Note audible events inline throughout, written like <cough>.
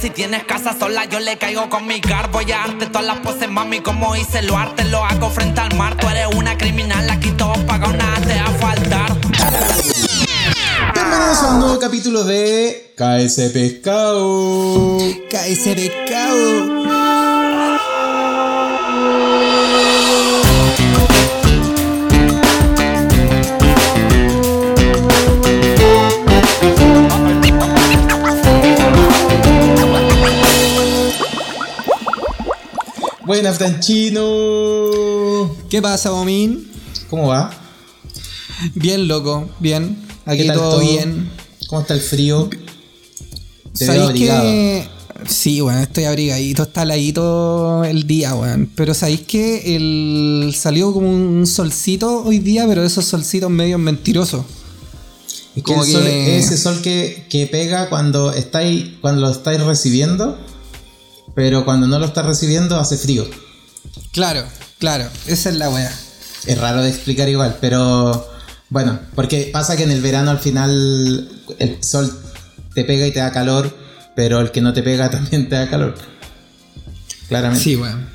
Si tienes casa sola, yo le caigo con mi car. Voy a darte todas las poses, mami, como hice lo arte. Lo hago frente al mar. Tú eres una criminal, aquí todo pagado, nada te va a faltar. Bienvenidos a un nuevo capítulo de KS Pescado. KS Pescado. Buenas, Franchino. ¿Qué pasa, Bomín? ¿Cómo va? Bien, loco, bien. Aquí ¿Qué tal todo, bien. ¿Cómo está el frío? Te veo ¿Sabéis abrigado. que.? Sí, weón, estoy abrigadito, está heladito el día, weón. Pero sabéis que el... salió como un solcito hoy día, pero esos solcitos medio mentirosos. Es que como el sol que- es ese sol que, que pega cuando estáis cuando lo estáis recibiendo, pero cuando no lo estás recibiendo hace frío. Claro, claro, esa es la weá. Es raro de explicar igual, pero bueno, porque pasa que en el verano al final el sol te pega y te da calor, pero el que no te pega <laughs> también te da calor. Claramente. Sí, weón.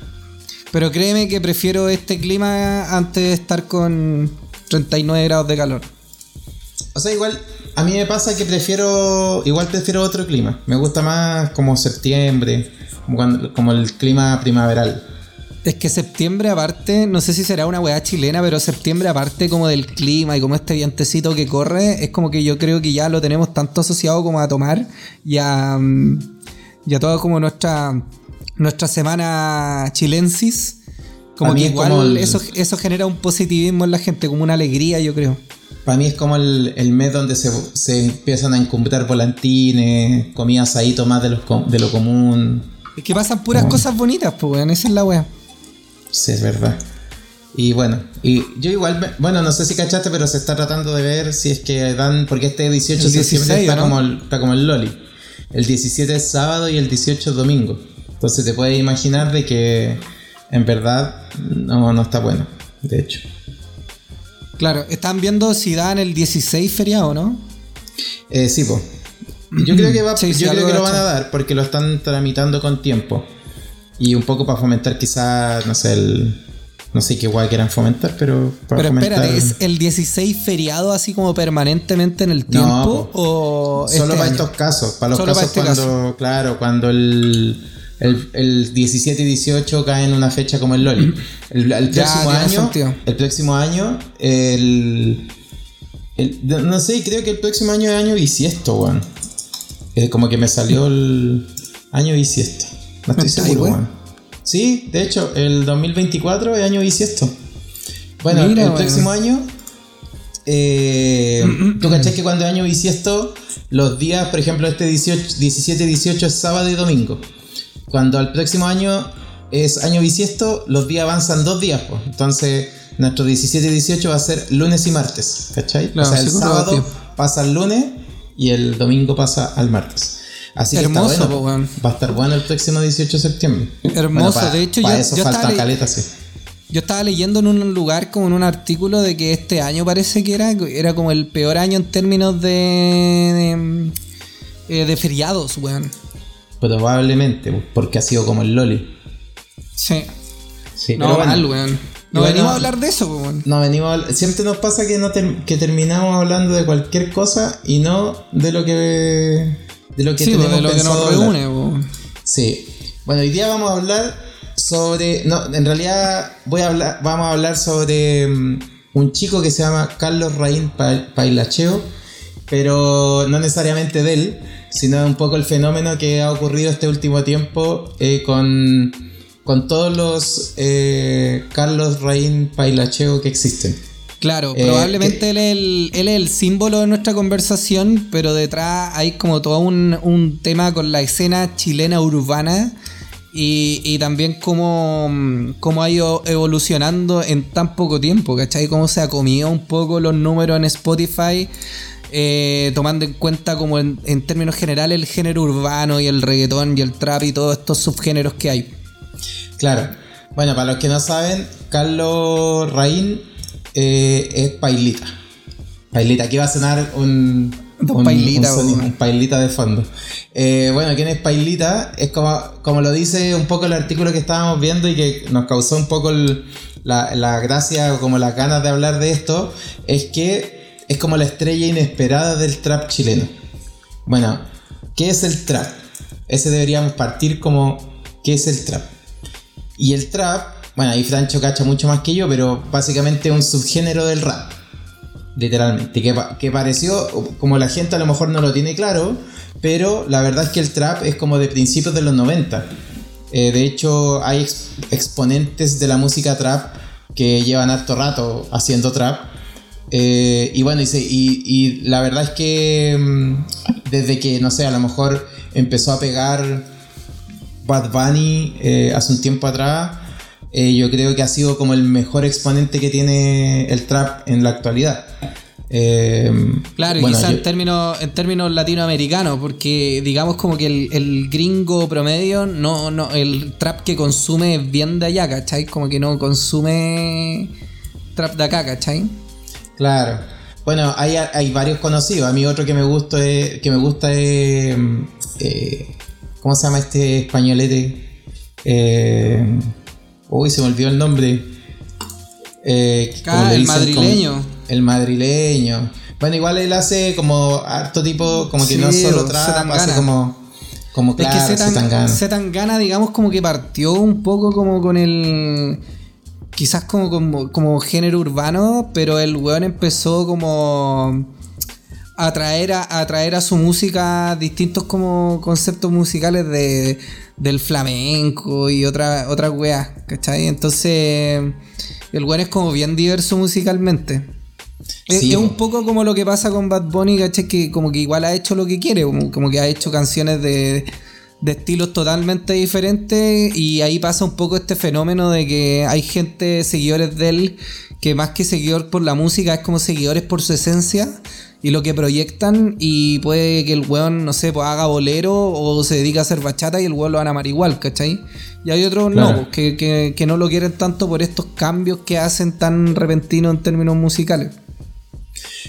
Pero créeme que prefiero este clima antes de estar con 39 grados de calor. O sea, igual a mí me pasa que prefiero, igual prefiero otro clima. Me gusta más como septiembre, como, cuando- como el clima primaveral. Es que septiembre aparte, no sé si será una weá chilena, pero septiembre aparte como del clima y como este vientecito que corre, es como que yo creo que ya lo tenemos tanto asociado como a tomar y a, mm, y a toda como nuestra, nuestra semana chilensis. Como que igual como el- eso, eso genera un positivismo en la gente, como una alegría, yo creo. Para mí es como el, el mes donde se, se empiezan a encumbrar volantines, comida asadito más de, los, com- de lo común. Es que pasan puras cosas bonitas, pues weón, esa es la weá. Sí, es verdad. Y bueno, y yo igual, me- bueno, no sé si cachaste, pero se está tratando de ver si es que dan, porque este 18 de septiembre 16, está, ¿no? como el, está como el Loli. El 17 es sábado y el 18 es domingo. Entonces te puedes imaginar de que en verdad no, no está bueno, de hecho. Claro, están viendo si dan el 16 feriado, ¿no? Eh, sí, pues. Yo creo que va, Sí, yo creo que lo van a dar porque lo están tramitando con tiempo. Y un poco para fomentar quizás, no sé, el, no sé qué guay quieran fomentar, pero para Pero fomentar... espérate, ¿es el 16 feriado así como permanentemente en el No, tiempo? ¿O Solo este para año? estos casos, para los Solo para casos este cuando, claro, cuando el, el, el 17 y 18 caen en una fecha como el LOL. <clears throat> El, próximo año, el próximo año, el, el- no sé, creo que el próximo año es año bisiesto, weón. Eh, como que me salió el año bisiesto. No estoy ¿Está ahí, seguro, weón? Sí, de hecho, el 2024 es año bisiesto. Bueno, Mira, el próximo año eh, ¿Tú cachás que cuando es año bisiesto, los días, por ejemplo, este 18, 17, 18 es sábado y domingo? Cuando el próximo año es año bisiesto, los días avanzan dos días, pues. Entonces, nuestro 17 y 18 va a ser lunes y martes, ¿cachai? Claro, o sea, el sábado tío. pasa al lunes y el domingo pasa al martes. Así que Hermoso, está po, bueno. weón. Va a estar bueno el próximo 18 de septiembre. Hermoso, pa- de hecho, pa yo- eso yo falta caleta, sí. Yo estaba leyendo en un lugar, como en un artículo, de que este año parece que era, era como el peor año en términos de, de, eh, de feriados, weón. Probablemente, porque ha sido como el Loli. Sí. Sí, No, pero bueno. mal, weón. No venimos a hablar de eso, weón. No, venimos a Siempre nos pasa que, no ter- que terminamos hablando de cualquier cosa y no de lo que. de lo que Sí, tenemos pues, de lo que nos reúne, weón. Sí. Bueno, hoy día vamos a hablar sobre. No, en realidad voy a hablar, vamos a hablar sobre mm, un chico que se llama Carlos Raín Pa- Pailacheo, pero no necesariamente de él, sino un poco el fenómeno que ha ocurrido este último tiempo eh, con, con todos los eh, Carlos Raín Pailacheo que existen. Claro, Eh, probablemente él, es el, él es el símbolo de nuestra conversación, pero detrás hay como todo un, un tema con la escena chilena urbana y, y también cómo, cómo ha ido evolucionando en tan poco tiempo, ¿cachai? Cómo se ha comido un poco los números en Spotify, eh, tomando en cuenta como en, en términos generales el género urbano y el reggaetón y el trap y todos estos subgéneros que hay. Claro. Bueno, para los que no saben, Carlos Raín eh, es Pailita. Pailita, aquí va a sonar un, un, pailita, un, pailita de fondo. Eh, bueno, ¿quién es Pailita? Es como, como lo dice un poco el artículo que estábamos viendo y que nos causó un poco la, la gracia o como las ganas de hablar de esto, es que es como la estrella inesperada del trap chileno. Bueno, ¿qué es el trap? Ese deberíamos partir como, ¿qué es el trap? Y el trap, bueno, ahí Francho cacha mucho más que yo, pero básicamente un subgénero del rap literalmente, que, que, pareció, como la gente a lo mejor no lo tiene claro, pero la verdad es que el trap es como de principios de los 90. Eh, de hecho, hay exponentes de la música trap que llevan harto rato haciendo trap. Eh, y bueno, y, y, la verdad es que mm, desde que, no sé, a lo mejor empezó a pegar Bad Bunny eh, hace un tiempo atrás, yo creo que ha sido como el mejor exponente que tiene el trap en la actualidad. Eh, claro, y quizás en, términos, en términos latinoamericanos, porque digamos como que el, gringo promedio, no, no, el trap que consume es bien de allá, ¿cachai? Como que no consume trap de acá, ¿cachai? Claro. Bueno, hay, hay varios conocidos. A mí otro que me gusta es, que me gusta es eh, ¿cómo se llama este españolete? Eh, uy, se me olvidó el nombre. Eh, ah, el madrileño el madrileño. Bueno, igual él hace como harto tipo, como que no solo trap, hace como. Como claro, es que tan gana digamos, como que partió un poco como con el. Quizás como, como, como género urbano, pero el weón empezó como a traer a, a su música distintos como conceptos musicales de, del flamenco y otra, otras weas, ¿cachai? Entonces, el weón es como bien diverso musicalmente. Es, un poco como lo que pasa con Bad Bunny, ¿cachai? Que como que igual ha hecho lo que quiere, como, que ha hecho canciones de, estilos totalmente diferentes y ahí pasa un poco este fenómeno de que hay gente, seguidores de él, que más que seguidor por la música es como seguidores por su esencia y lo que proyectan y puede que el weón, no sé, pues haga bolero o se dedica a hacer bachata y el weón lo van a amar igual, ¿cachai? Y hay otros no, pues, que, que, que no lo quieren tanto por estos cambios que hacen tan repentinos en términos musicales.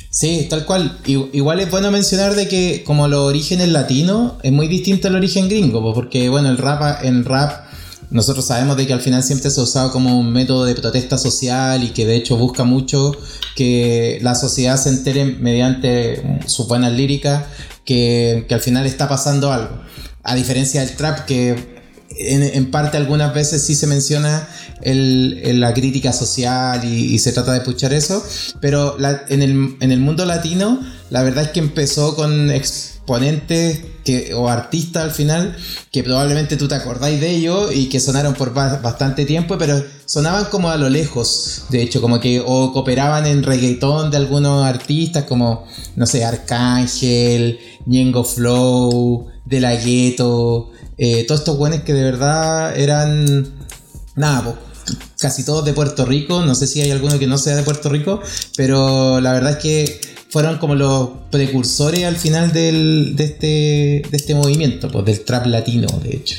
Sí, tal cual. Igual es bueno mencionar de que como los orígenes latinos es muy distinto al origen gringo, porque bueno, el rap, en rap nosotros sabemos de que al final siempre se ha usado como un método de protesta social y que de hecho busca mucho que la sociedad se entere mediante sus buenas líricas que, que al final está pasando algo. A diferencia del trap que en, parte algunas veces sí se menciona la crítica social y, se trata de escuchar eso, pero en, el, en, el, mundo latino la verdad es que empezó con exponentes que, o artistas al final que probablemente tú te acordáis de ellos y que sonaron por bastante tiempo, pero sonaban como a lo lejos, de hecho, como que o cooperaban en reggaetón de algunos artistas como, no sé, Arcángel, Ñengo Flow, De La Ghetto, eh, todos estos buenos que de verdad eran, nada, casi todos de Puerto Rico, no sé si hay alguno que no sea de Puerto Rico, pero la verdad es que fueron como los precursores al final del, de, este, de este movimiento, pues del trap latino, de hecho.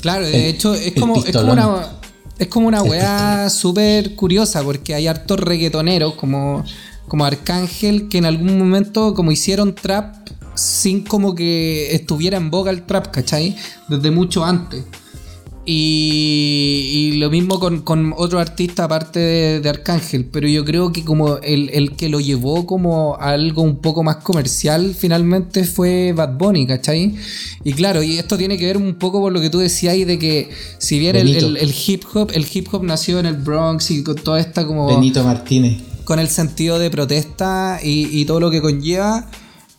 Claro, de hecho es como, es como una... Es como una weá súper curiosa porque hay hartos reggaetoneros como, como Arcángel que en algún momento como hicieron trap sin como que estuviera en boga el trap, ¿cachai? Desde mucho antes. Y, lo mismo con, con, otro artista aparte de, Arcángel, pero yo creo que como el, que lo llevó como a algo un poco más comercial finalmente fue Bad Bunny, ¿cachai? Y claro, y esto tiene que ver un poco por lo que tú decías de que si bien el, hip hop, el hip hop nació en el Bronx y con toda esta como... Benito Martínez. Con el sentido de protesta y, y todo lo que conlleva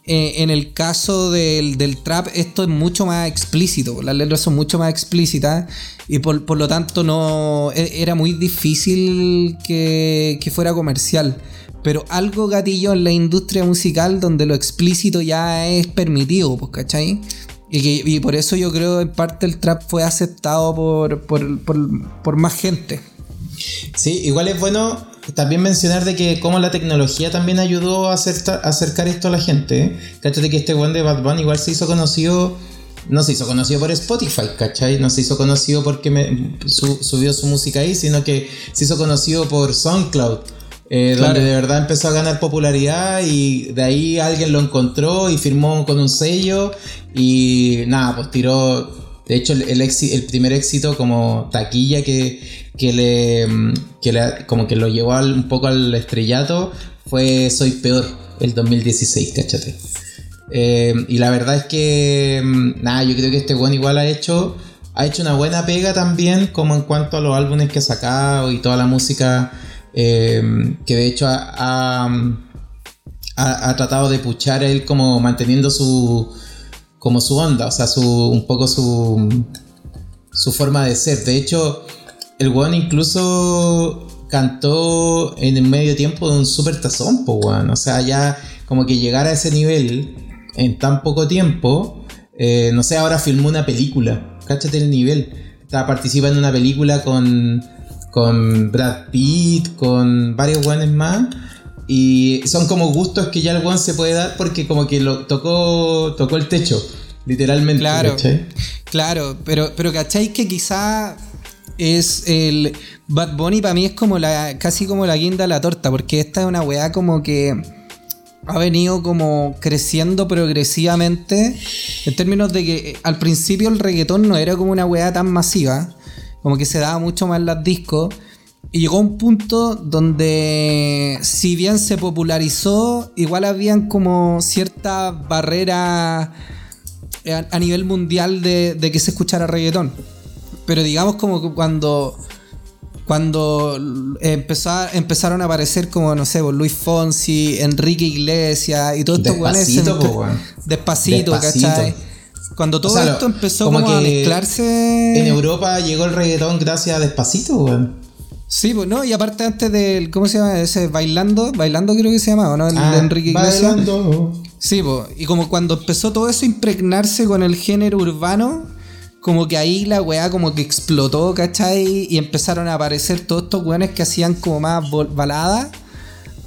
eh, en el caso del, trap esto es mucho más explícito, las letras son mucho más explícitas y por, lo tanto no e, era muy difícil que, fuera comercial. Pero algo gatillo en la industria musical donde lo explícito ya es permitido, pues, ¿cachai? Y, y por eso yo creo en parte el trap fue aceptado por, por, por más gente. Sí, igual es bueno también mencionar de que como la tecnología también ayudó a, acercar esto a la gente. ¿eh? Cáchate que este buen de Bad Bunny igual se hizo conocido, no se hizo conocido por Spotify, ¿cachai? No se hizo conocido porque me, subió su música ahí, sino que se hizo conocido por SoundCloud. eh, donde de verdad empezó a ganar popularidad y de ahí alguien lo encontró y firmó con un sello y nada, pues tiró, de hecho el, primer éxito como taquilla que, que le, mm, como que lo llevó al- un poco al estrellato fue Soy Peor, el 2016, cáchate. Eh, y la verdad es que, mm, nada, yo creo que este buen igual ha hecho, ha hecho una buena pega también, como en cuanto a los álbumes que ha sacado y toda la música, eh, que de hecho ha, ha, ha- ha tratado de puchar él como manteniendo su, como su onda, o sea, su, un poco su, su forma de ser. De hecho, el weón incluso cantó en el medio tiempo de un super tazón, po, weón. O sea, ya como que llegar a ese nivel en tan poco tiempo, eh, no sé, ahora filmó una película, cáchate el nivel. Está, participa en una película con, con Brad Pitt, con varios weones más. Y son como gustos que ya el weón se puede dar porque como que lo tocó, tocó el techo, literalmente. Claro. ¿cachai? Claro, pero, pero ¿cachai que quizá es el Bad Bunny para mí es como la casi como la guinda de la torta, porque esta es una weá como que ha venido como creciendo progresivamente en términos de que eh, al principio el reggaetón no era como una weá tan masiva, como que se daba mucho más en las discos. Y llegó a un punto donde, si bien se popularizó, igual habían como ciertas barreras a, a nivel mundial de, de que se escuchara reggaetón. Pero digamos como que cuando cuando empezó a- empezaron a aparecer como, no sé, pues, Luis Fonsi, Enrique Iglesias y todos estos weones se Despacito. Despacito, Despacito. ¿cachai? Cuando todo O sea, lo- esto empezó como como, a mezclarse... En Europa llegó el reggaetón gracias a Despacito, weón. Sí, pues no, y aparte antes del, ¿cómo se llama? Ese Bailando, Bailando creo que se llamaba, ¿no? El Ah, de Enrique Iglesias. bailando. Sí, po, y como cuando empezó todo eso a impregnarse con el género urbano, como que ahí la weá como que explotó, ¿cachai? Y empezaron a aparecer todos estos weones que hacían como más baladas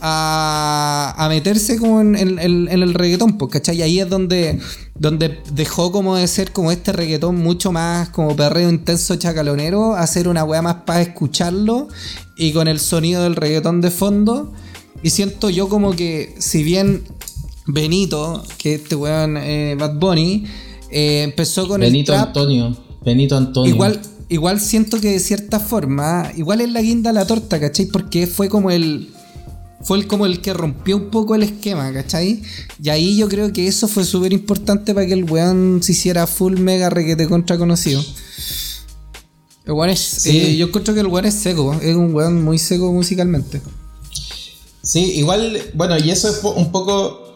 a, meterse como en el reggaetón, pues, ¿cachai? Y ahí es donde, donde dejó como de ser como este reggaetón mucho más como perreo intenso chacalonero, a ser una weá más para escucharlo y con el sonido del reggaetón de fondo. Y siento yo como que, si bien Benito, que este weón eh, Bad Bunny, eh, empezó con Benito el trap. Antonio. Benito Antonio. Igual, igual siento que de cierta forma, igual es la guinda la torta, ¿cachai? Porque fue como el. Fue el, como el que rompió un poco el esquema, ¿cachai? Y ahí yo creo que eso fue súper importante para que el weón se hiciera full mega requete contra conocido. El weón es. Sí. eh, yo encuentro que el weón es seco, es un weón muy seco musicalmente. Sí, igual, bueno, y eso es un poco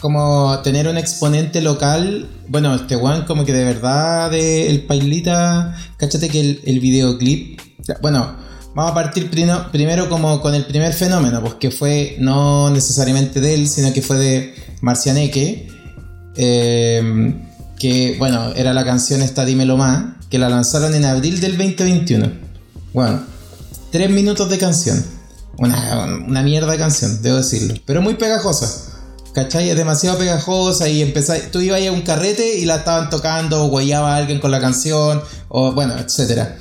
como tener un exponente local. Bueno, este weón como que de verdad de el Pailita, cáchate que el, el videoclip, bueno, vamos a partir prino- primero como con el primer fenómeno, pues que fue no necesariamente de él, sino que fue de Marcianeque, eh, que bueno, era la canción esta Dímelo Más, que la lanzaron en abril del 2021. Bueno, tres minutos de canción. Una, una mierda de canción, debo decirlo. Pero muy pegajosa. ¿Cachai? Es demasiado pegajosa y empezás, tú ibas a un carrete y la estaban tocando o guayaba a alguien con la canción o bueno, etcétera.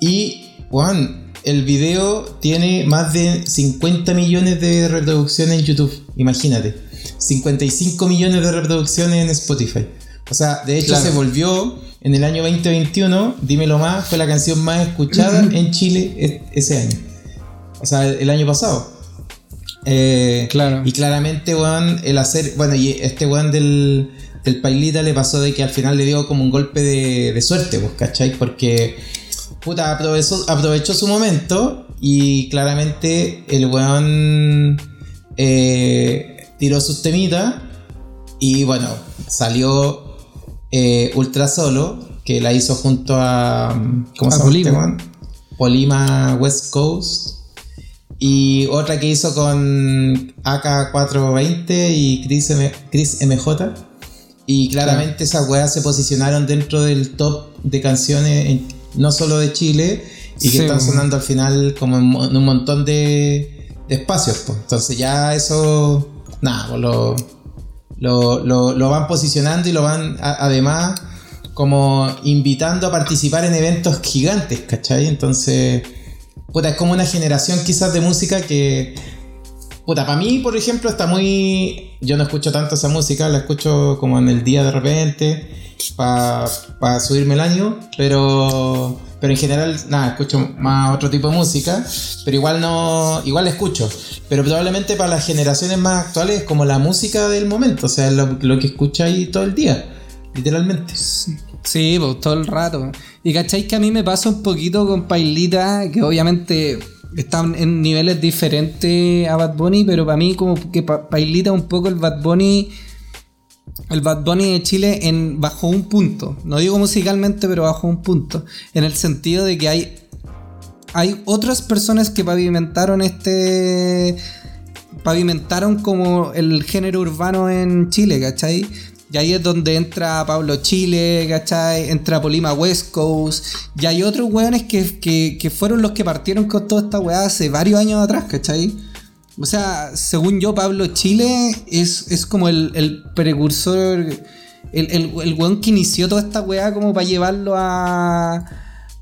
Y, Juan, el video tiene más de 50 millones de reproducciones en YouTube. Imagínate. 55 millones de reproducciones en Spotify. O sea, de hecho Claro. se volvió en el año 2021, dímelo más, fue la canción más escuchada <clears throat> en Chile e- ese año. O sea, el año pasado. Eh, Claro. Y claramente, weón, el hacer. Bueno, y este weón del, del Pailita le pasó de que al final le dio como un golpe de, de suerte, pues, ¿cachai? Porque, puta, aprovechó, aprovechó su momento y claramente el weón eh, tiró sus temitas y, bueno, salió eh, Ultra Solo, que la hizo junto a. ¿Cómo A se llama este? Polima West Coast. Y otra que hizo con AK420 y Chris, M- Chris MJ. Y claramente esas weas se posicionaron dentro del top de canciones, en- no solo de Chile, y que Sí, están weón. sonando al final como en, un montón de, de espacios. pues. Entonces ya eso, nada, pues lo, lo, lo- lo van posicionando y lo van a- además como invitando a participar en eventos gigantes, ¿cachai? Entonces, puta, es como una generación quizás de música que, puta, para mí, por ejemplo, está muy, yo no escucho tanto esa música, la escucho como en el día de repente, para subirme el año, pero pero en general, nada, escucho más otro tipo de música, pero igual no, igual escucho. Pero probablemente para las generaciones más actuales es como la música del momento, o sea, lo, lo que ahí todo el día, literalmente. Sí, pues todo el rato. Y cacháis que a mí me pasa un poquito con Pailita, que obviamente están en niveles diferentes a Bad Bunny, pero para mí como que Pailita un poco el Bad Bunny el Bad Bunny de Chile en, bajo un punto. No digo musicalmente, pero bajo un punto. En el sentido de que hay, hay otras personas que pavimentaron este. Pavimentaron como el género urbano en Chile, ¿cachai? Y ahí es donde entra Pablo Chile, ¿cachai? Entra Polima West Coast. Y hay otros weones que, que, que fueron los que partieron con toda esta weá hace varios años atrás, ¿cachai? O sea, según yo, Pablo Chile es, como el, precursor, el, el, weón que inició toda esta weá como para llevarlo a,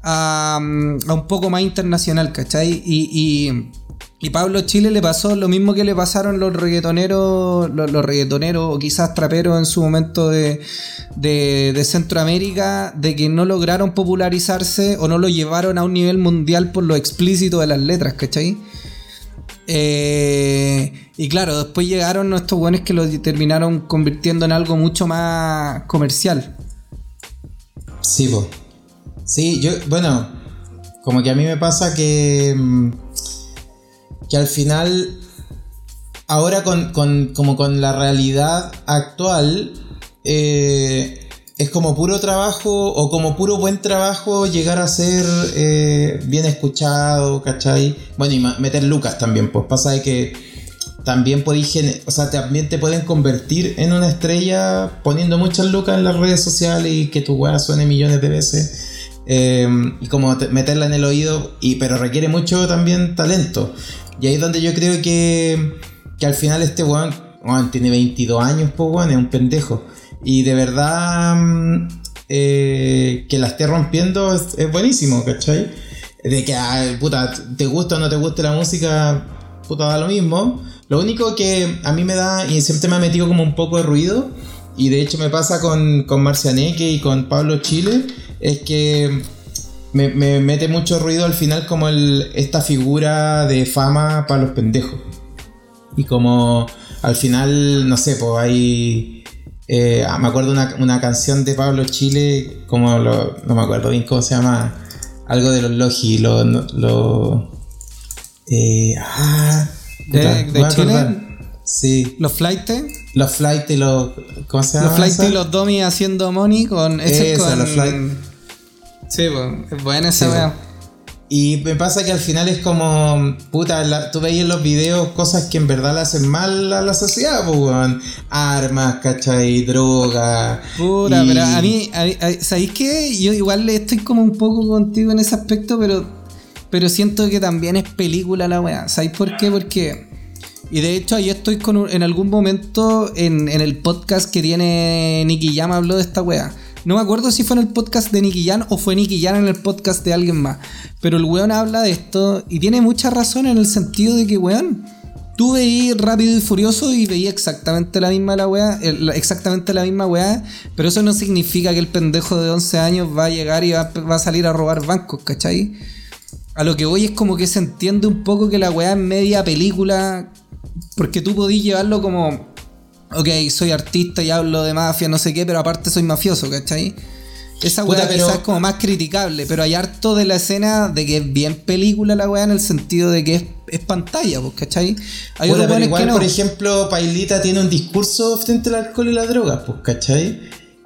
a, un poco más internacional, ¿cachai? Y, Pablo Chile le pasó lo mismo que le pasaron los reggaetoneros, los, reggaetoneros o quizás traperos en su momento de, de, Centroamérica, de que no lograron popularizarse o no lo llevaron a un nivel mundial por lo explícito de las letras, ¿cachai? Eh, y claro, después llegaron estos buenos que lo terminaron convirtiendo en algo mucho más comercial. Sí, pues. Sí, yo, bueno, como que a mí me pasa que. Que al final. Ahora con, con como con la realidad actual. Eh, es como puro trabajo o como puro buen trabajo llegar a ser eh, bien escuchado, ¿cachai? Bueno, y meter lucas también, pues pasa de que también podéis, o sea, también te pueden convertir en una estrella poniendo muchas lucas en las redes sociales y que tu weá suene millones de veces. Eh, y como meterla en el oído, y, pero requiere mucho también talento. Y ahí es donde yo creo que, que al final este weón, tiene 22 años, pues weón, es un pendejo. Y de verdad mm, eh, que la esté rompiendo es, buenísimo, ¿cachai? De que, puta, te gusta o no te guste la música, puta, da lo mismo. Lo único que a mí me da, y siempre me ha metido como un poco de ruido, y de hecho me pasa con, con Marcianeque y con Pablo Chile, es que me, mete mucho ruido al final como el, esta figura de fama para los pendejos. Y como al final, no sé, pues hay eh, ah, me acuerdo una, una canción de Pablo Chile, como lo, no me acuerdo bien cómo se llama, algo de los Logi, lo, lo eh, ah, de, Chile. Sí. Los flight Los flight y los. ¿Cómo se llama? Los flight y los dummy haciendo money con. Ese con, los flight. Sí, pues, es buena esa y me pasa que al final es como, puta, tú veis en los videos cosas que en verdad le hacen mal a la sociedad, pues, armas, ¿cachai? Droga. Puta, pero a mí, ¿sabéis qué? Yo igual estoy como un poco contigo en ese aspecto, pero, pero siento que también es película la weá. ¿Sabéis por qué? Porque... Y de hecho ahí estoy con en algún momento en, en el podcast que tiene Nicky Jam habló de esta weá. No me acuerdo si fue en el podcast de Nicky Jan o fue Nicky Jan en el podcast de alguien más. Pero el weón habla de esto y tiene mucha razón en el sentido de que, weón, tú veías rápido y furioso y veías exactamente la misma la weá, exactamente la misma weá, pero eso no significa que el pendejo de 11 años va a llegar y va, a salir a robar bancos, ¿cachai? A lo que voy es como que se entiende un poco que la weá es media película, porque tú podís llevarlo como ok, soy artista y hablo de mafia, no sé qué, pero aparte soy mafioso, ¿cachai? Esa weá quizás es como más criticable, pero hay harto de la escena de que es bien película la weá en el sentido de que es, pantalla, pues, ¿cachai? Hay Puta, pero igual, por ejemplo, Pailita tiene un discurso frente al alcohol y la droga, pues, ¿cachai?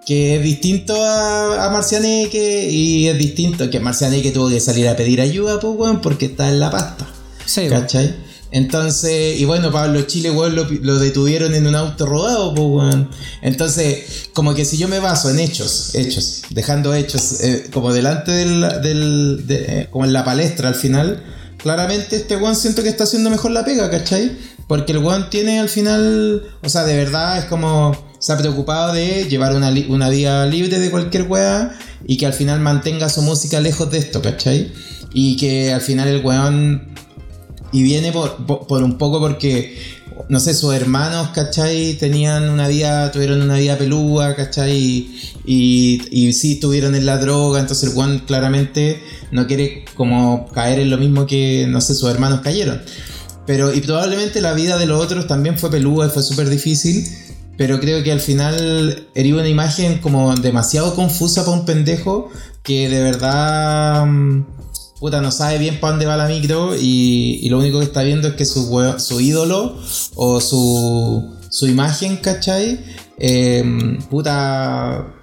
Que es distinto a, a Marcianeque y es distinto que Marcianeque tuvo que salir a pedir ayuda, pues, weón, porque está en la pasta. Sí, ¿cachai? Entonces, y bueno, Pablo Chile, weón, lo, detuvieron en un auto rodado, pues, weón. Entonces, como que si yo me baso en hechos, hechos, dejando hechos eh, como delante del, del de, eh, como en la palestra al final, claramente este weón siento que está haciendo mejor la pega, ¿cachai? Porque el weón tiene al final, o sea, de verdad es como, se ha preocupado de llevar una, una vida libre de cualquier weá y que al final mantenga su música lejos de esto, ¿cachai? Y que al final el weón. Y viene por, un poco porque no sé, sus hermanos, ¿cachai? Tenían una vida, tuvieron una vida pelúa, ¿cachai? Y, sí estuvieron en la droga, entonces Juan claramente no quiere como caer en lo mismo que, no sé, sus hermanos cayeron. Pero, y probablemente la vida de los otros también fue pelúa y fue súper difícil, pero creo que al final herió una imagen como demasiado confusa para un pendejo que de verdad mm, puta, no sabe bien para dónde va la micro y, lo único que está viendo es que su, su ídolo o su, su imagen, ¿cachai? Eh, puta,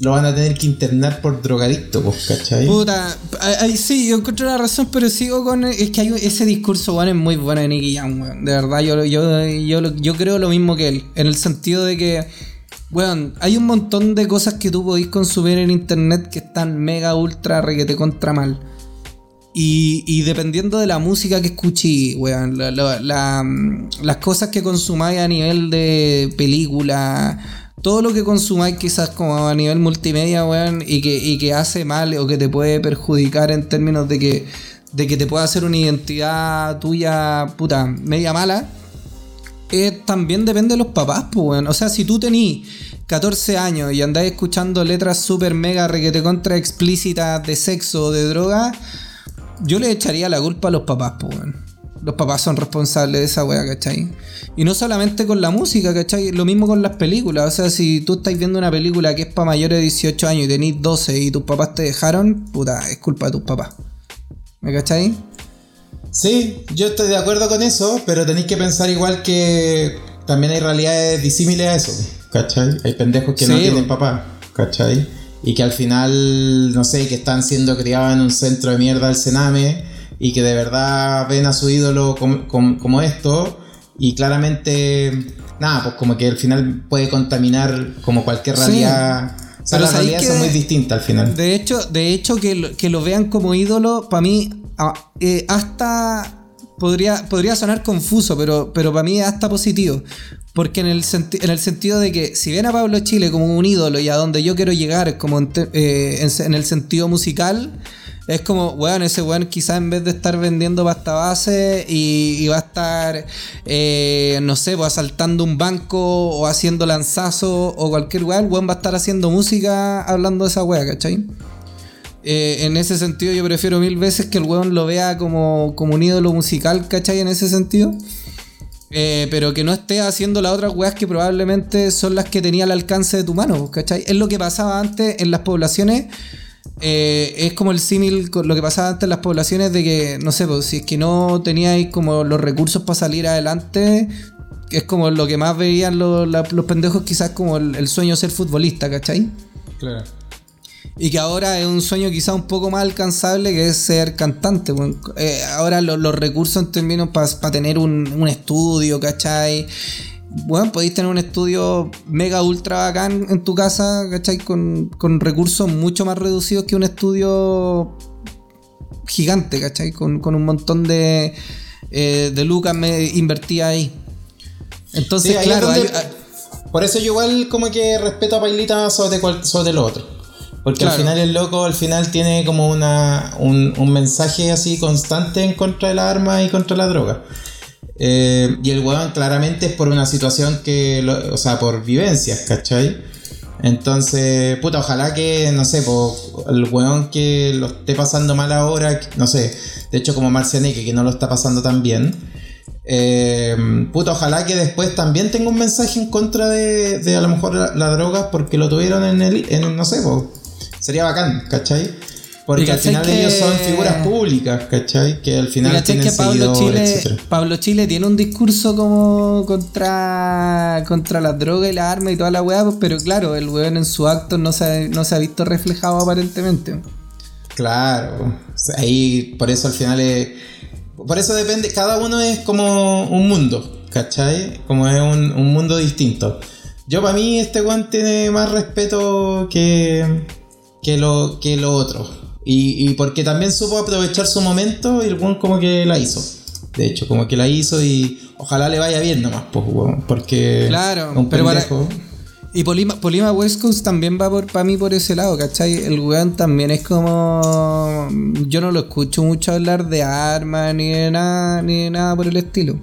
lo van a tener que internar por drogadicto, pues, ¿cachai? Puta, ahí sí, yo encuentro la razón, pero sigo con. Es que hay ese discurso, bueno, es muy bueno de Nicky Jam, weón. De verdad, yo, yo, yo, yo creo lo mismo que él. En el sentido de que. Bueno, hay un montón de cosas que tú podéis consumir en internet que están mega ultra requete contra mal. Y, y, dependiendo de la música que escuché, weón, la, las cosas que consumáis a nivel de película, todo lo que consumáis quizás como a nivel multimedia, weón, y que, y que hace mal o que te puede perjudicar en términos de que, de que te pueda hacer una identidad tuya, puta, media mala, eh, también depende de los papás, pues, weón. O sea, si tú tenís 14 años y andáis escuchando letras super mega requete contra explícitas de sexo o de droga, yo le echaría la culpa a los papás, pues. Los papás son responsables de esa weá, ¿cachai? Y no solamente con la música, ¿cachai? Lo mismo con las películas. O sea, si tú estás viendo una película que es para mayores de 18 años y tenés 12 y tus papás te dejaron, puta, es culpa de tus papás. ¿Me cachai? Sí, yo estoy de acuerdo con eso, pero tenéis que pensar igual que también hay realidades disímiles a eso, ¿cachai? Hay pendejos que Sí, no tienen papá, ¿cachai? Y que al final, no sé, que están siendo criados en un centro de mierda del Sename y que de verdad ven a su ídolo como, como- como esto y claramente, nada, pues como que al final puede contaminar como cualquier Sí. realidad. O sea, las ¿sabéis realidades son muy distintas al final. De hecho, de hecho que, lo, que lo vean como ídolo, para mí, ah, eh, hasta podría, podría sonar confuso, pero, pero para mí es hasta positivo. Porque en el, en el sentido de que si ven a Pablo Chile como un ídolo y a donde yo quiero llegar, como en, eh, el sentido musical, es como, weón, ese weón quizás en vez de estar vendiendo pasta base y, va a estar, eh, no sé, pues asaltando un banco o haciendo lanzazo o cualquier weón, weón va a estar haciendo música hablando de esa wea, ¿cachai? Eh, en ese sentido yo prefiero mil veces que el weón lo vea como, como un ídolo musical, ¿cachai? En ese sentido. Eh, pero que no esté haciendo las otras weas que probablemente son las que tenía al alcance de tu mano, ¿cachai? Es lo que pasaba antes en las poblaciones. eh, es como el símil con lo que pasaba antes en las poblaciones de que, no sé, pues, si es que no teníais como los recursos para salir adelante, es como lo que más veían los, los pendejos quizás como el, el sueño ser futbolista, ¿cachai? Claro. Y que ahora es un sueño quizá un poco más alcanzable que es ser cantante. weón. Eh, ahora lo- los recursos en términos para tener un, un estudio, ¿cachai? Bueno, podéis tener un estudio mega ultra bacán en tu casa, ¿cachai? Con, con recursos mucho más reducidos que un estudio gigante, ¿cachai? Con, con un montón de, eh, de lucas me invertía ahí. Entonces, Sí, ahí es claro, donde- hay- por eso yo igual como que respeto a Pailita sobre, cual- sobre lo otro. Porque al final el loco al final tiene como una, un, un mensaje así constante en contra de la arma y contra la droga. Eh, y el weón claramente es por una situación que, lo- o sea, por vivencias, ¿cachai? Entonces, puta, ojalá que, no sé, po, el weón que lo esté pasando mal ahora, no sé, de hecho como Marcianeque que no lo está pasando tan bien, eh, puta, ojalá que después también tenga un mensaje en contra de, de a lo mejor la, la droga porque lo tuvieron en el, en, no sé, po, sería bacán, ¿cachai? Porque al final que- ellos son figuras públicas, ¿cachai? Que al final tienen que Pablo Chile, etcétera. Pablo Chile tiene un discurso como contra contra las drogas y las armas y toda la weá, pues, pero claro, el weón en su acto no se, ha- no se ha visto reflejado aparentemente. Claro, ahí por eso al final es. Por eso depende, cada uno es como un mundo, ¿cachai? Como es un, un mundo distinto. Yo, para mí, este weón tiene más respeto que, que, lo, que lo otro. Y, y porque también supo aprovechar su momento y el weón como que la hizo. De hecho, como que la hizo y ojalá le vaya bien nomás, pues, weón. Porque Claro, un pero para-. Y Polima, Polima West Coast también va por para mí por ese lado, ¿cachai? El weón también es como. Yo no lo escucho mucho hablar de armas ni de nada, ni de nada por el estilo.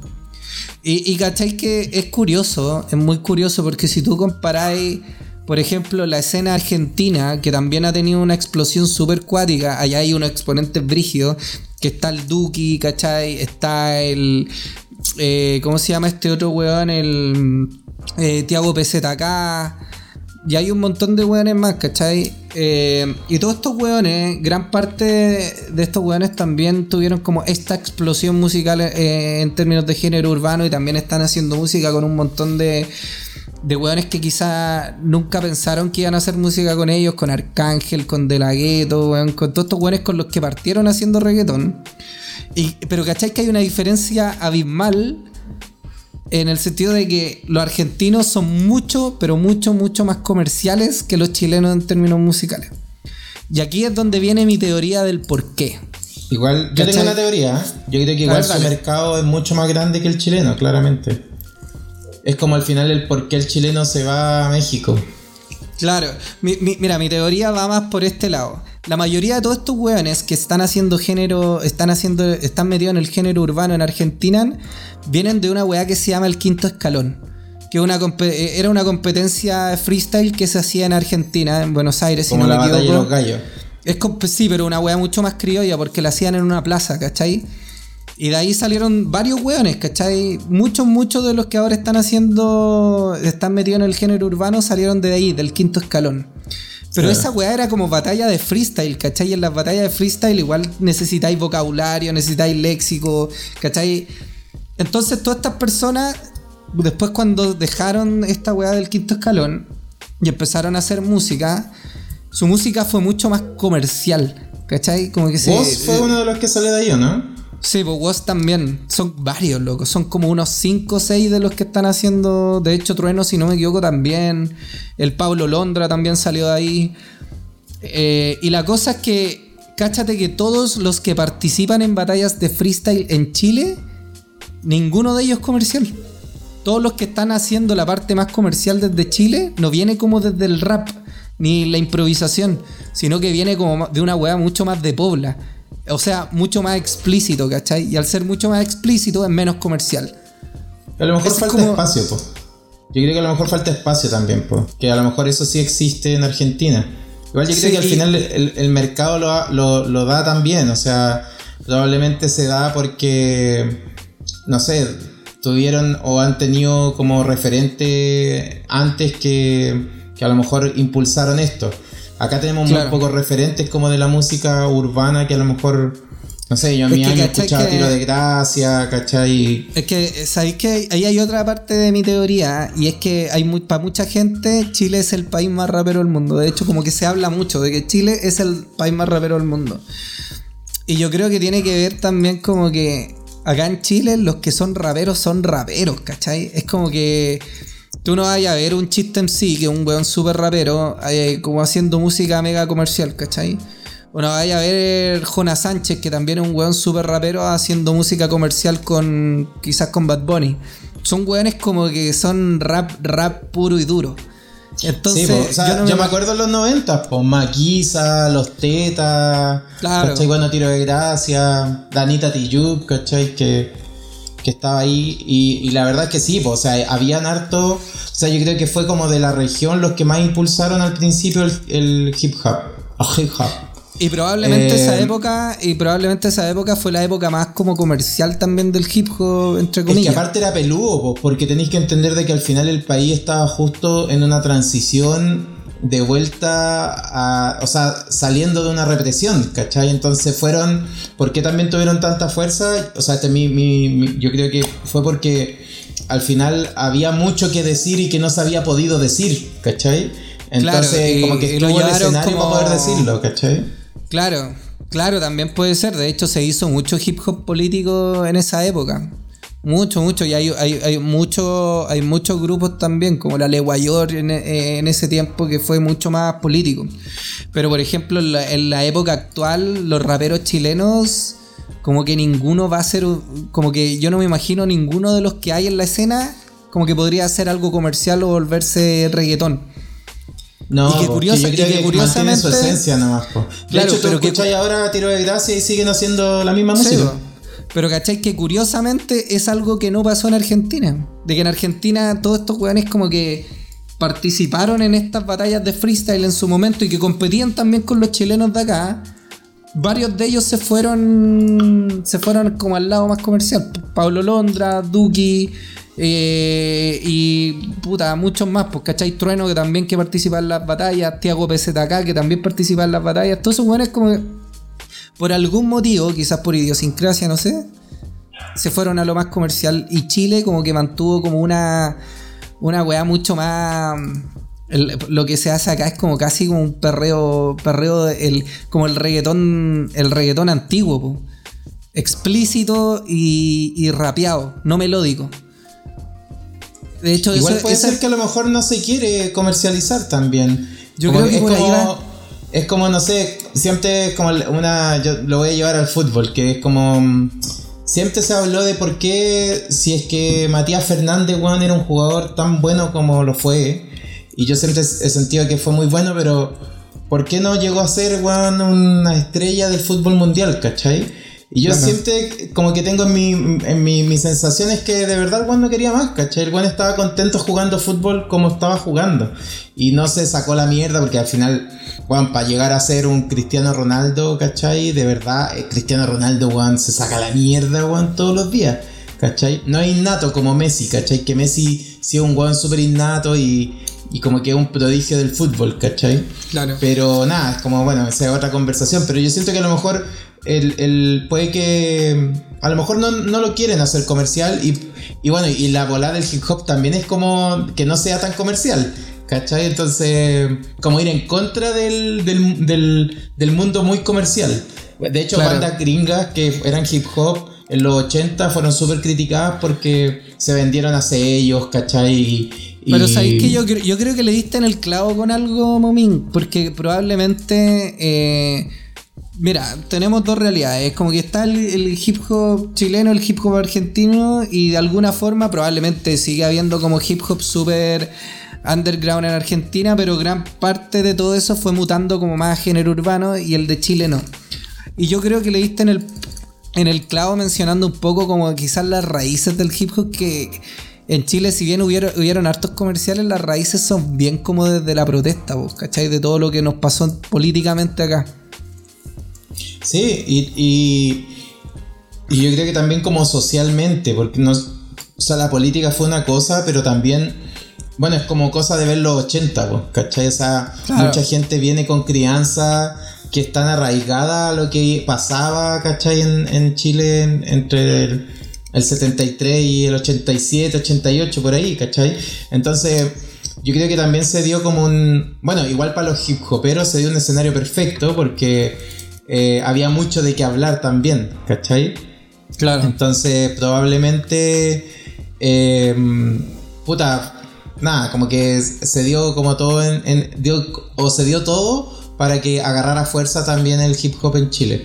Y, y ¿cachai? Que es curioso, es muy curioso porque si tú comparáis, por ejemplo, la escena argentina, que también ha tenido una explosión súper cuática, allá hay unos exponentes brígidos, que está el Duki, ¿cachai? Está el. eh, ¿Cómo se llama este otro weón? El. Eh, Tiago PZK. Y hay un montón de weones más, ¿cachai? Eh, y todos estos weones, gran parte de estos weones también tuvieron como esta explosión musical eh, en términos de género urbano y también están haciendo música con un montón de, de weones que quizá nunca pensaron que iban a hacer música con ellos, con Arcángel, con De La Ghetto, weón, con todos estos weones con los que partieron haciendo reggaetón. Y, pero ¿cachai que hay una diferencia abismal? En el sentido de que los argentinos son mucho, pero mucho, mucho más comerciales que los chilenos en términos musicales. Y aquí es donde viene mi teoría del por qué. Igual, yo ¿Cachai? tengo una teoría. Yo creo que igual ver, su mercado es mucho más grande que el chileno, claramente. Es como al final el por qué el chileno se va a México. Claro, mi- mi- mira, mi teoría va más por este lado. La mayoría de todos estos hueones que están haciendo género, están haciendo, están metidos en el género urbano en Argentina, vienen de una weá que se llama el quinto escalón. Que una eh, era una competencia freestyle que se hacía en Argentina, en Buenos Aires, si Como no la me batalla de los gallos. Es sí, pero una wea mucho más criolla porque la hacían en una plaza, ¿cachai? Y de ahí salieron varios weones, ¿cachai? Muchos, muchos de los que ahora están haciendo, están metidos en el género urbano salieron de ahí, del quinto escalón. Pero esa weá era como batalla de freestyle, ¿cachai? Y en las batallas de freestyle igual necesitáis vocabulario, necesitáis léxico, ¿cachai? Entonces todas estas personas, después cuando dejaron esta weá del quinto escalón y empezaron a hacer música, su música fue mucho más comercial, ¿cachai? Como que se... Vos fue uno de los que salió de ahí, ¿o no? Sí, pues también. Son varios, locos. Son como unos 5 o 6 de los que están haciendo. De hecho, Trueno, si no me equivoco, también. El Pablo Londra también salió de ahí. Eh, y la cosa es que, cáchate que todos los que participan en batallas de freestyle en Chile, ninguno de ellos es comercial. Todos los que están haciendo la parte más comercial desde Chile no viene como desde el rap ni la improvisación, sino que viene como de una weá mucho más de pobla. O sea, mucho más explícito, ¿cachai? Y al ser mucho más explícito es menos comercial. A lo mejor es falta como- espacio, po. Yo creo que a lo mejor falta espacio también, po. Que a lo mejor eso sí existe en Argentina. Igual yo creo Sí, que al final el, el mercado lo, lo da también. O sea, probablemente se da porque, no sé, tuvieron o han tenido como referente antes que, que a lo mejor impulsaron esto. Acá tenemos Claro. muy pocos referentes como de la música urbana que a lo mejor, no sé, yo en Es mi año ¿cachai escuchaba que- Tiro de Gracia, ¿cachai? Es que, ¿sabéis que ahí hay otra parte de mi teoría? Y es que hay muy, para mucha gente, Chile es el país más rapero del mundo. De hecho, como que se habla mucho de que Chile es el país más rapero del mundo. Y yo creo que tiene que ver también como que acá en Chile los que son raperos son raperos, ¿cachai? Es como que tú no vayas a ver un chiste en sí, que es un weón súper rapero, eh, como haciendo música mega comercial, ¿cachai? O no vaya a ver Jonas Sánchez, que también es un weón súper rapero haciendo música comercial con quizás con Bad Bunny. Son weones como que son rap, rap puro y duro. Entonces, sí, po, o sea, yo yo, no me me acuerdo en los 90, pues Maquisa, Los Tetas, Claro. ¿cachai? Bueno, Tiro de Gracia, Danita Tijoux, ¿cachai? Que, que estaba ahí y, y la verdad es que sí, pues, o sea, habían harto, o sea, yo creo que fue como de la región los que más impulsaron al principio el, el hip hop, el hip hop. Y probablemente Eh, esa época, y probablemente esa época fue la época más como comercial también del hip hop, entre Es que comillas. aparte era peludo, po, porque tenéis que entender de que al final el país estaba justo en una transición de vuelta a, o sea, saliendo de una represión, ¿cachai? Entonces fueron, ¿por qué también tuvieron tanta fuerza? O sea, este, mi, mi- mi- yo creo que fue porque al final había mucho que decir y que no se había podido decir, ¿cachai? Entonces Claro, y- como que lo el escenario como- para poder decirlo, ¿cachai? Claro, claro, también puede ser. De hecho, se hizo mucho hip hop político en esa época. Mucho, mucho. Y hay, hay, hay, mucho, hay muchos grupos también, como la Leguayor en, en ese tiempo, que fue mucho más político. Pero, por ejemplo, en la, en la época actual, los raperos chilenos, como que ninguno va a ser. Como que yo no me imagino ninguno de los que hay en la escena como que podría ser algo comercial o volverse reggaetón. No, Y que curiosa- yo creo y que que curiosamente- su esencia nomás, po. De Claro, hecho, tú pero que- escuchas ahora Tiro de Gracia y siguen haciendo la misma Sí, música. po. Pero cachai que curiosamente es algo que no pasó en Argentina. De que en Argentina todos estos weones como que participaron en estas batallas de freestyle en su momento y que competían también con los chilenos de acá. Varios de ellos se fueron se fueron como al lado más comercial. Pablo Londra, Duki eh, y puta, muchos más. Pues, ¿cachai? Trueno que también que participa en las batallas. Tiago PZK que también participa en las batallas. Todos esos weones como que por algún motivo, quizás por idiosincrasia, no sé, se fueron a lo más comercial y Chile como que mantuvo como una una weá mucho más el- lo que se hace acá es como casi como un perreo perreo el, como el reggaetón el reggaetón antiguo po. explícito y, y rapeado no melódico de hecho Igual eso, puede esa- ser que a lo mejor no se quiere comercializar también. Yo Como creo que es por ahí como, va. Es como, no sé, siempre es como una. Yo lo voy a llevar al fútbol, que es como. mm, Siempre se habló de por qué, si es que Matías Fernández, weón, era un jugador tan bueno como lo fue. Y yo siempre he sentido que fue muy bueno, pero ¿por qué no llegó a ser, weón, una estrella del fútbol mundial, cachai? Y yo Claro. siempre como que tengo en mi, en mi, mi sensación es que de verdad el weón no quería más, ¿cachai? El weón estaba contento jugando fútbol como estaba jugando. Y no se sacó la mierda porque al final, weón, para llegar a ser un Cristiano Ronaldo, ¿cachai? De verdad, eh, Cristiano Ronaldo, weón, se saca la mierda, weón, todos los días. ¿Cachai? No es innato como Messi, ¿cachai? Que Messi sí es un weón súper innato y, y como que es un prodigio del fútbol, ¿cachai? Claro. Pero nada, es como, bueno, esa es otra conversación. Pero yo siento que a lo mejor el, el- puede que. A lo mejor no, no lo quieren hacer comercial. Y, y bueno, y la volada del hip hop también es como que no sea tan comercial. ¿Cachai? Entonces, como ir en contra del, del, del, del mundo muy comercial. De hecho, Claro. bandas gringas que eran hip hop en los 80 fueron súper criticadas porque se vendieron a sellos, ¿cachai? Y, y- Pero sabéis que yo, yo creo que le diste en el clavo con algo, Momín, porque probablemente... eh, mira, tenemos dos realidades. Es como que está el, el hip hop chileno, el hip hop argentino, y de alguna forma probablemente sigue habiendo como hip hop súper underground en Argentina, pero gran parte de todo eso fue mutando como más a género urbano y el de Chile no. Y yo creo que le diste en el, en el clavo mencionando un poco como quizás las raíces del hip hop que en Chile si bien hubieron, hubieron hartos comerciales, las raíces son bien como desde la protesta, vos, ¿cachai? De todo lo que nos pasó políticamente acá. Sí, y, y, yo creo que también como socialmente, porque no, o sea, la política fue una cosa, pero también, bueno, es como cosa de ver los 80, pues, ¿cachai? O sea, Claro. mucha gente viene con crianza que están arraigada a lo que pasaba, ¿cachai? En, en Chile en- entre el, el 73 y el 87, 88, por ahí, ¿cachai? Entonces... Yo creo que también se dio como un. Bueno, igual para los hip hoperos se dio un escenario perfecto porque eh, había mucho de qué hablar también, ¿cachai? Claro. Entonces, probablemente. eh, puta, nada, como que se dio como todo en. en- dio, o se dio todo para que agarrara fuerza también el hip hop en Chile.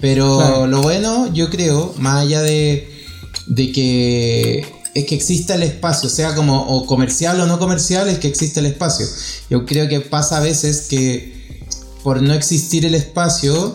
Pero Claro. lo bueno, yo creo, más allá de, de que es que exista el espacio, sea como o comercial o no comercial, es que existe el espacio. Yo creo que pasa a veces que por no existir el espacio,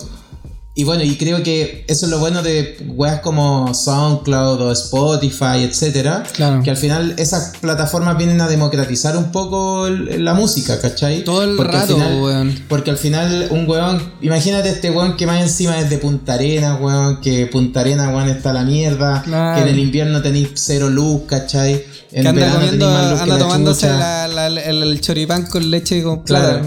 y bueno, y creo que eso es lo bueno de weas como SoundCloud o Spotify, etcétera, Claro. que al final esas plataformas vienen a democratizar un poco el- la música, ¿cachai? Todo el al rato, final- weón. porque al final un weón, imagínate este weón que más encima es de Punta Arena, weón, que Punta Arena, weón, está la mierda, Claro. que en el invierno tenéis cero luz, ¿cachai? En que anda verano comiendo, anda la tomándose la- la- el, el choripán con leche y con Claro,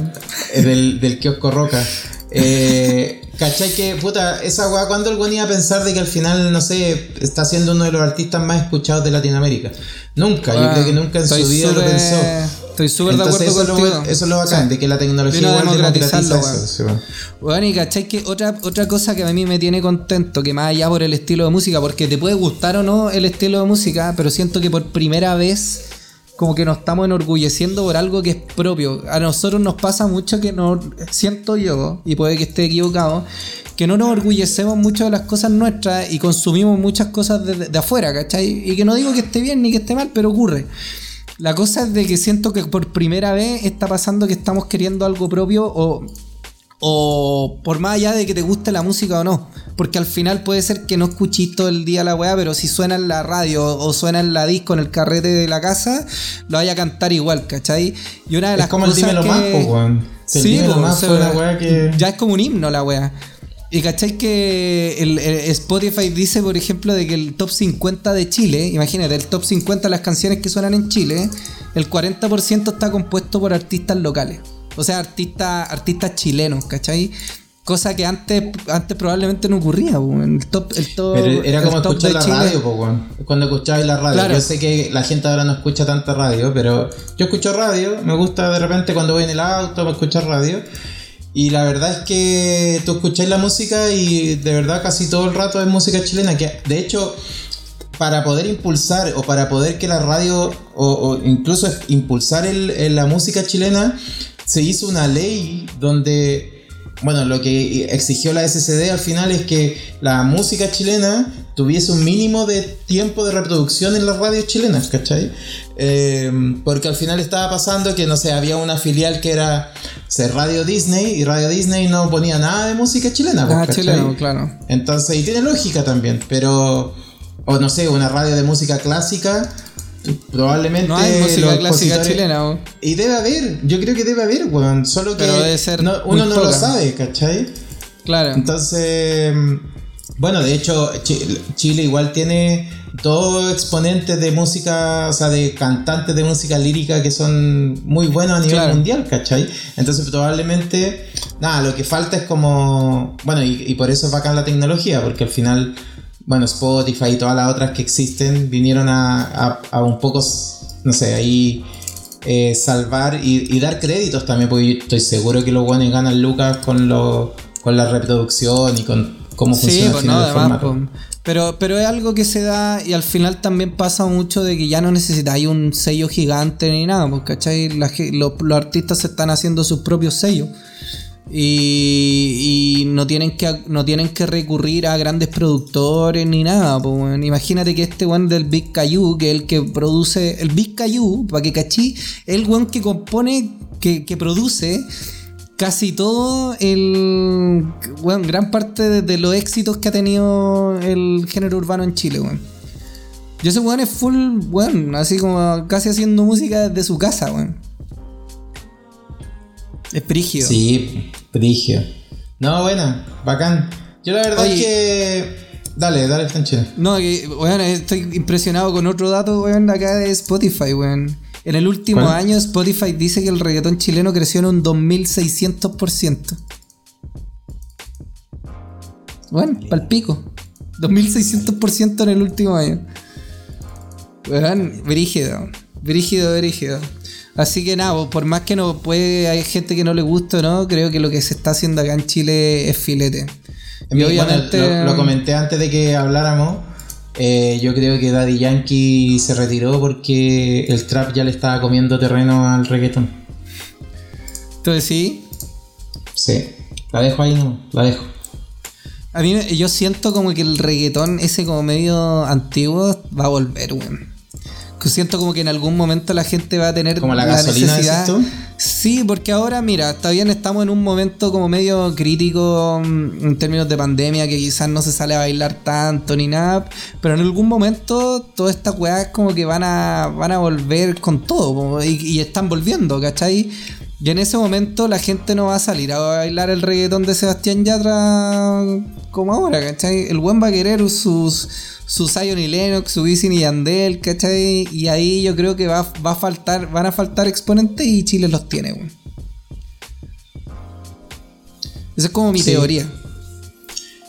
del, del kiosco Roca. <laughs> Eh, ¿Cachai que, puta, esa weá, cuando el weón iba a pensar de que al final, no sé, está siendo uno de los artistas más escuchados de Latinoamérica? Nunca, yo Bueno, creo que nunca en su vida lo pensó. Estoy súper de acuerdo eso, lo, contigo. eso es lo bacán, Sí. de que la tecnología Vino igual democratiza eso. sí, weón. Bueno, y cachai que otra, otra cosa que a mí me tiene contento, que más allá por el estilo de música, porque te puede gustar o no el estilo de música, pero siento que por primera vez como que nos estamos enorgulleciendo por algo que es propio. A nosotros nos pasa mucho que no siento yo, y puede que esté equivocado, que no nos orgullecemos mucho de las cosas nuestras y consumimos muchas cosas de, de afuera, ¿cachai? Y que no digo que esté bien ni que esté mal, pero ocurre. La cosa es de que siento que por primera vez está pasando que estamos queriendo algo propio o, o por más allá de que te guste la música o no. Porque al final puede ser que no escuchís todo el día la weá, pero si suena en la radio o suena en la disco en el carrete de la casa, lo vaya a cantar igual, ¿cachai? Y una de las es como el dímelo más, weón. Sí, más Ya es como un himno la weá. Y cachai que el, Spotify dice, por ejemplo, de que el top 50 de Chile, imagínate, el top 50 de las canciones que suenan en Chile, el 40% está compuesto por artistas locales. O sea, artistas, artistas chilenos, ¿cachai? Cosa que antes, antes probablemente no ocurría, el top, el top, Pero era como escuchar la radio, cuando escuchabas la radio. Yo sé que la gente ahora no escucha tanta radio, pero yo escucho radio, me gusta de repente cuando voy en el auto, me escuchar radio. Y la verdad es que tú escucháis la música y de verdad casi todo el rato es música chilena. Que de hecho, para poder impulsar o para poder que la radio o, incluso impulsar el, la música chilena, se hizo una ley donde, bueno, lo que exigió la SCD al final es que la música chilena tuviese un mínimo de tiempo de reproducción en las radios chilenas, ¿cachai? Em, porque al final estaba pasando que, no sé, había una filial que era Radio Disney y Radio Disney no ponía nada de música chilena. Pues, ah, chileno, claro. Entonces, y tiene lógica también, pero, o no sé, una radio de música clásica. Probablemente. No hay música clásica chilena. Y debe haber, yo creo que debe haber, weón. Solo que uno no lo sabe, ¿cachai? Claro. Entonces bueno, de hecho, Chile igual tiene dos exponentes de música, o sea, de cantantes de música lírica que son muy buenos a nivel mundial, ¿cachai? Entonces, probablemente, nada, lo que falta es como. Bueno, y, por eso es bacán la tecnología, porque al final, bueno, Spotify y todas las otras que existen vinieron a, un poco, no sé, ahí. Eh, salvar y, dar créditos también, porque estoy seguro que los guanes ganan lucas con, lo, con la reproducción y con cómo funciona sí, pues no, pues. pero, pero es algo que se da y al final también pasa mucho de que ya no necesitáis un sello gigante ni nada, ¿cachai? los, artistas se están haciendo sus propios sellos. Y, no tienen que no tienen que recurrir a grandes productores ni nada. Pues, imagínate que este one del Big que es el que produce. El Big Cayu, para que cachí, el one que compone, que, que produce casi todo el. Bueno, gran parte de, los éxitos que ha tenido el género urbano en Chile, weón. Yo ese weón es full, weón, así como casi haciendo música desde su casa, weón. Es prigio. Sí, prigio. No, bueno, bacán. Yo la verdad es que. Dale, dale, chido. No, que, weón, estoy impresionado con otro dato, weón, acá de Spotify, weón. En el último año Spotify dice que el reggaetón chileno creció en un 2600%. Bueno, palpico. 2600% en el último año. Bueno, brígido. Brígido, brígido. Así que nada, por más que no puede, hay gente que no le gusta no, creo que lo que se está haciendo acá en Chile es filete. Y obviamente. lo, comenté antes de que habláramos. Eh, yo creo que Daddy Yankee se retiró porque el trap ya le estaba comiendo terreno al reggaeton. Entonces sí. Sí, la dejo ahí, no, la dejo. A mí yo siento como que el reggaetón ese como medio antiguo va a volver, weón siento como que en algún momento la gente va a tener como la, necesidad. Sí, porque ahora, mira, está bien, estamos en un momento como medio crítico mm, en términos de pandemia, que quizás no se sale a bailar tanto ni nada, pero en algún momento todas estas weas como que van a, van a volver con todo y, y están volviendo, ¿cachai? Y en ese momento la gente no va a salir a bailar el reggaetón de Sebastián Yatra como ahora, ¿cachai? El buen va a querer sus, su Zion y Lennox, su Wisin y Yandel, ¿cachai? Y ahí yo creo que va, a faltar, van a faltar exponentes y Chile los tiene, weón. Esa es como mi teoría.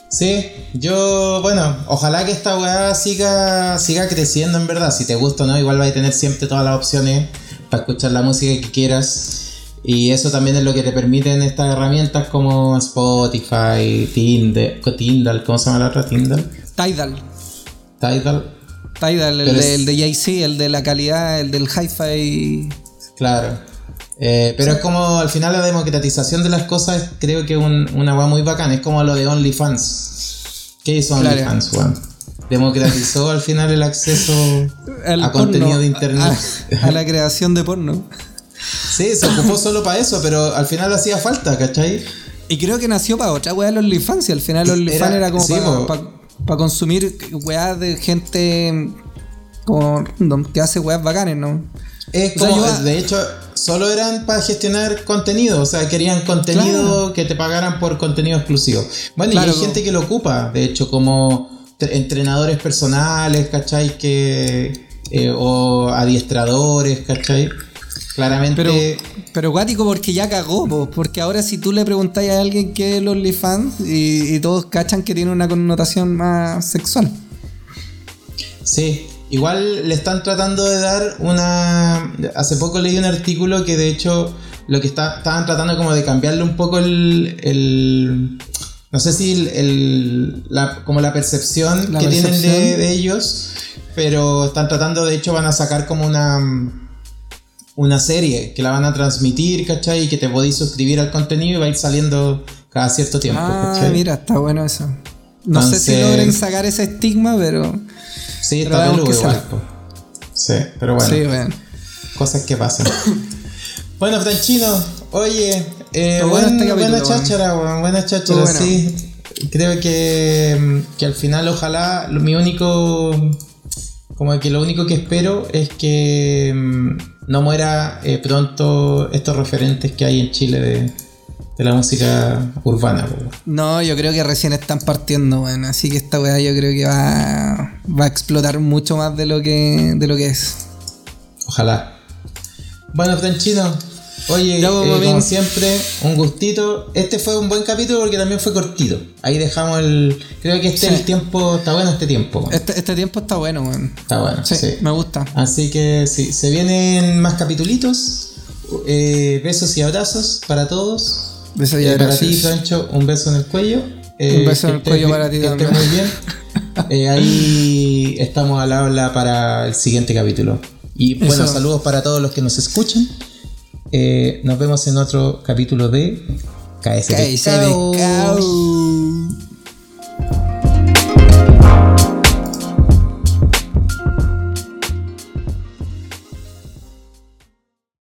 Sí, yo, bueno, ojalá que esta weá siga, siga creciendo en verdad. Si te gusta o no, igual vas a tener siempre todas las opciones para escuchar la música que quieras. Y eso también es lo que te permiten estas herramientas como Spotify, Tinder, Tindal, ¿cómo se llama la otra? Tindal. Tidal. Tidal. Tidal, el de, el de Jay-Z, el de la calidad, el del hi-fi. Claro. Eh, pero es como al final la democratización de las cosas, creo que es un- una va muy bacana. Es como lo de OnlyFans. ¿Qué hizo Claro. OnlyFans, weón? Democratizó <laughs> al final el acceso a porno, contenido de internet. A, a la creación de porno. Sí, se ocupó solo para eso, pero al final hacía falta, ¿cachai? Y creo que nació para otra weá los OnlyFans. Y al final los OnlyFans Era- era, como sí, para consumir weá de gente como random, que hace weas bacanes, ¿no? Es O sea, como, yo- de hecho, solo eran para gestionar contenido, o sea, querían contenido que te pagaran por contenido exclusivo. Bueno, Claro, y hay gente que lo ocupa, de hecho, como tre- entrenadores personales, ¿cachai? Que, eh, o adiestradores, ¿cachai? Claramente. Pero, pero guático porque ya cagó, po, porque ahora si tú le preguntáis a alguien qué es el OnlyFans y, y todos cachan que tiene una connotación más sexual. Sí, igual le están tratando de dar una... Hace poco leí un artículo que de hecho lo que está, estaban tratando como de cambiarle un poco el... el- no sé si el, el- la, como la percepción La que tienen de ellos, pero están tratando, de hecho van a sacar como una... Una serie que la van a transmitir, ¿cachai? Y que te podéis suscribir al contenido y va a ir saliendo cada cierto tiempo, Ah, ¿cachai? mira, está bueno eso. No sé si logren sacar ese estigma, pero. Sí, está peludo igual. Sí, pero bueno. Sí, bueno. cosas que pasan. <coughs> bueno, Franchino, oye, eh, bueno buen- este capítulo, buena cháchara, buena cháchara, bueno. sí. Creo que, mm, que al final, ojalá, mi único, como que lo único que espero es que mm, no muera eh, pronto estos referentes que hay en Chile de, de la música urbana. No, yo creo que recién están partiendo, bueno. Así que esta weá yo creo que va, va a explotar mucho más de lo que, de lo que es. Ojalá. Bueno, Franchino, oye, Ya, eh, pues, como Mamín. siempre, un gustito. Este fue un buen capítulo porque también fue cortito. Ahí dejamos el. Creo que este Sí. el tiempo. Está bueno este tiempo. man. Este, este tiempo está bueno, weón. Está bueno, Sí, sí. me gusta. Así que sí, se vienen más capitulitos. Eh, besos y abrazos para todos. Besos y Eh, para abrazos. ti, Francho, un beso en el cuello. Eh, Un beso en el cuello para ti también. muy bien. <laughs> Eh, ahí estamos al habla para el siguiente capítulo. Y bueno, Eso. saludos para todos los que nos escuchan. Eh, nos vemos en otro capítulo de KS Cállese, Pescado. pescado.